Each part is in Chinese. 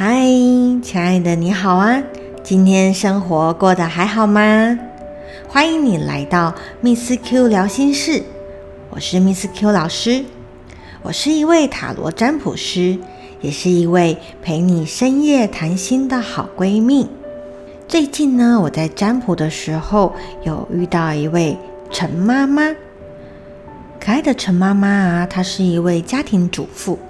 嗨，亲爱的，你好啊！今天生活过得还好吗？欢迎你来到 Miss Q 聊心事，我是 Miss Q 老师，我是一位塔罗占卜师，也是一位陪你深夜谈心的好闺蜜。最近呢，我在占卜的时候有遇到一位陈妈妈，可爱的陈妈妈啊，她是一位家庭主妇。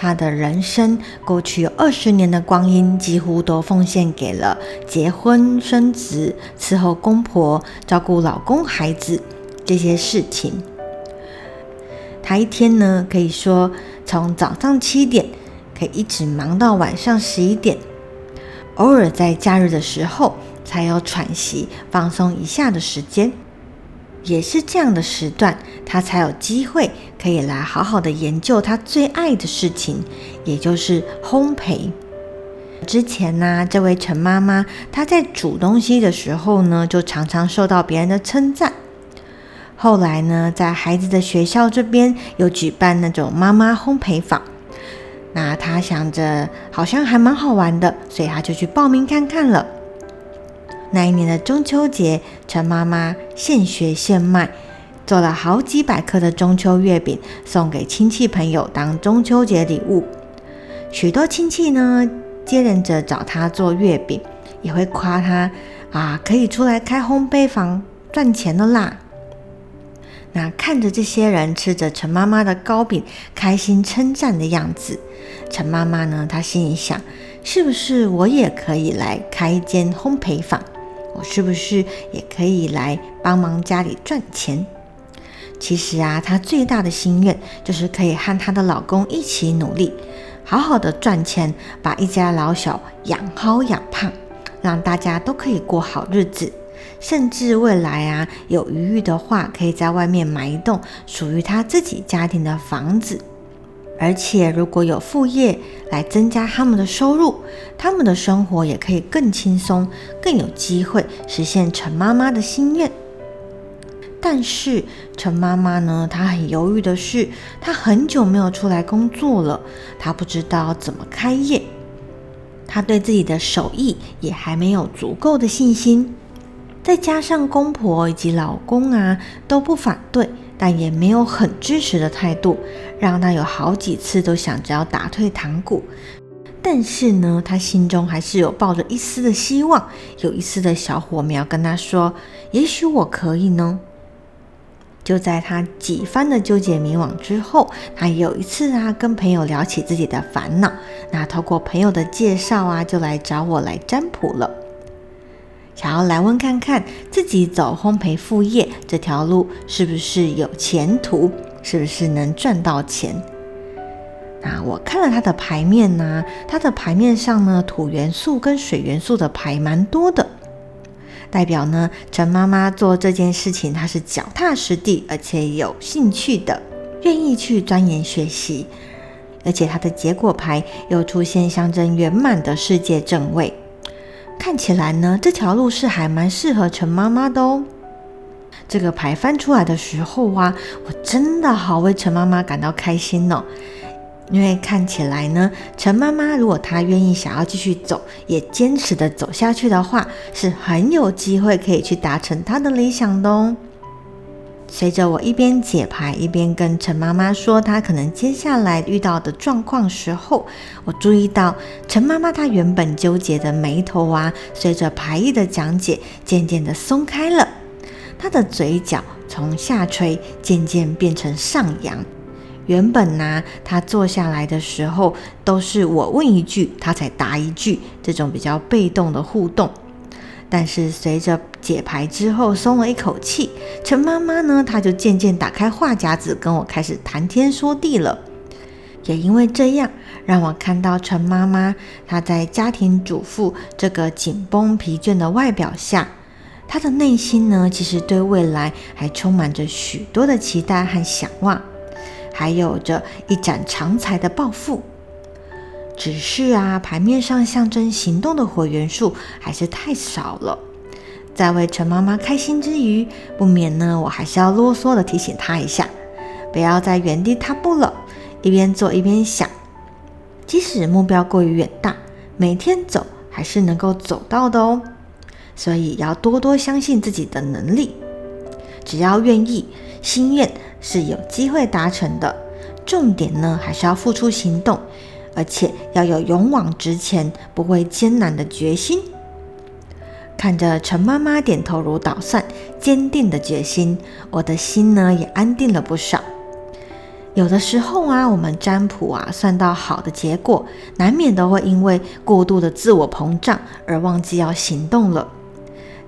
她的人生过去二十年的光阴，几乎都奉献给了结婚、生子、伺候公婆、照顾老公、孩子这些事情。她一天呢，可以说从早上七点可以一直忙到晚上十一点，偶尔在假日的时候才有喘息、放松一下的时间。也是这样的时段，他才有机会可以来好好的研究他最爱的事情，也就是烘焙。之前呢，这位陈妈妈她在煮东西的时候呢，就常常受到别人的称赞。后来呢，在孩子的学校这边有举办那种妈妈烘焙坊，那她想着好像还蛮好玩的，所以她就去报名看看了。那一年的中秋节，陈妈妈现学现卖，做了好几百颗的中秋月饼，送给亲戚朋友当中秋节礼物。许多亲戚呢，接连着找她做月饼，也会夸她啊，可以出来开烘焙坊赚钱的啦。那看着这些人吃着陈妈妈的糕饼，开心称赞的样子，陈妈妈呢，她心里想，是不是我也可以来开一间烘焙坊？我是不是也可以来帮忙家里赚钱？其实啊，她最大的心愿就是可以和她的老公一起努力，好好的赚钱，把一家老小养好养胖，让大家都可以过好日子。甚至未来啊，有余裕的话，可以在外面买一栋属于她自己家庭的房子。而且，如果有副业来增加他们的收入，他们的生活也可以更轻松，更有机会实现陈妈妈的心愿。但是，陈妈妈呢，她很犹豫的是，她很久没有出来工作了，她不知道怎么开业，她对自己的手艺也还没有足够的信心，再加上公婆以及老公啊都不反对。但也没有很支持的态度，让他有好几次都想着要打退堂鼓。但是呢，他心中还是有抱着一丝的希望，有一丝的小火苗跟他说：“也许我可以呢。”就在他几番的纠结迷惘之后，他有一次啊，跟朋友聊起自己的烦恼，那透过朋友的介绍啊，就来找我来占卜了。想要来问看看自己走烘焙副业这条路是不是有前途，是不是能赚到钱？那我看了他的牌面呢，他的牌面上呢，土元素跟水元素的牌蛮多的，代表呢陈妈妈做这件事情，她是脚踏实地，而且有兴趣的，愿意去钻研学习，而且她的结果牌又出现象征圆满的世界正位。看起来呢，这条路是还蛮适合陈妈妈的哦。这个牌翻出来的时候啊，我真的好为陈妈妈感到开心哦。因为看起来呢，陈妈妈如果她愿意想要继续走，也坚持的走下去的话，是很有机会可以去达成她的理想的哦。随着我一边解牌，一边跟陈妈妈说她可能接下来遇到的状况时候，我注意到陈妈妈她原本纠结的眉头啊，随着牌意的讲解，渐渐的松开了。她的嘴角从下垂渐渐变成上扬。原本呢，她坐下来的时候都是我问一句，她才答一句，这种比较被动的互动。但是随着解牌之后松了一口气，陈妈妈呢，她就渐渐打开话匣子，跟我开始谈天说地了。也因为这样，让我看到陈妈妈她在家庭主妇这个紧绷疲倦的外表下，她的内心呢，其实对未来还充满着许多的期待和想望，还有着一展长才的抱负。只是啊，牌面上象征行动的火元素还是太少了。在为陈妈妈开心之余，不免呢，我还是要啰嗦的提醒她一下，不要在原地踏步了。一边做一边想，即使目标过于远大，每天走还是能够走到的哦。所以要多多相信自己的能力，只要愿意，心愿是有机会达成的。重点呢，还是要付出行动，而且要有勇往直前、不畏艰难的决心。看着陈妈妈点头如捣蒜、坚定的决心，我的心呢也安定了不少。有的时候啊，我们占卜啊算到好的结果，难免都会因为过度的自我膨胀而忘记要行动了。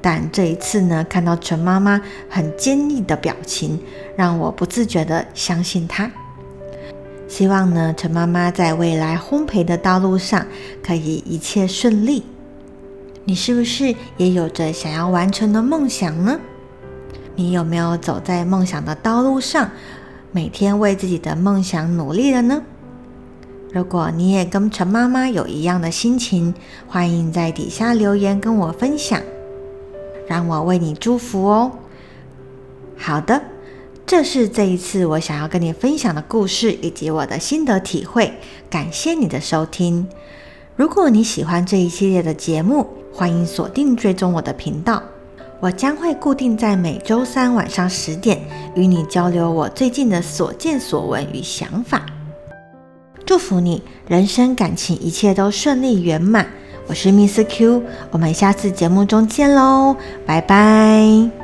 但这一次呢，看到陈妈妈很坚毅的表情，让我不自觉的相信她。希望呢，陈妈妈在未来烘焙的道路上可以一切顺利。你是不是也有着想要完成的梦想呢？你有没有走在梦想的道路上，每天为自己的梦想努力了呢？如果你也跟陈妈妈有一样的心情，欢迎在底下留言跟我分享。让我为你祝福哦。好的，这是这一次我想要跟你分享的故事以及我的心得体会。感谢你的收听。如果你喜欢这一系列的节目，欢迎锁定追踪我的频道。我将会固定在每周三晚上十点与你交流我最近的所见所闻与想法。祝福你人生感情一切都顺利圆满。我是 Miss Q，我们下次节目中见喽，拜拜。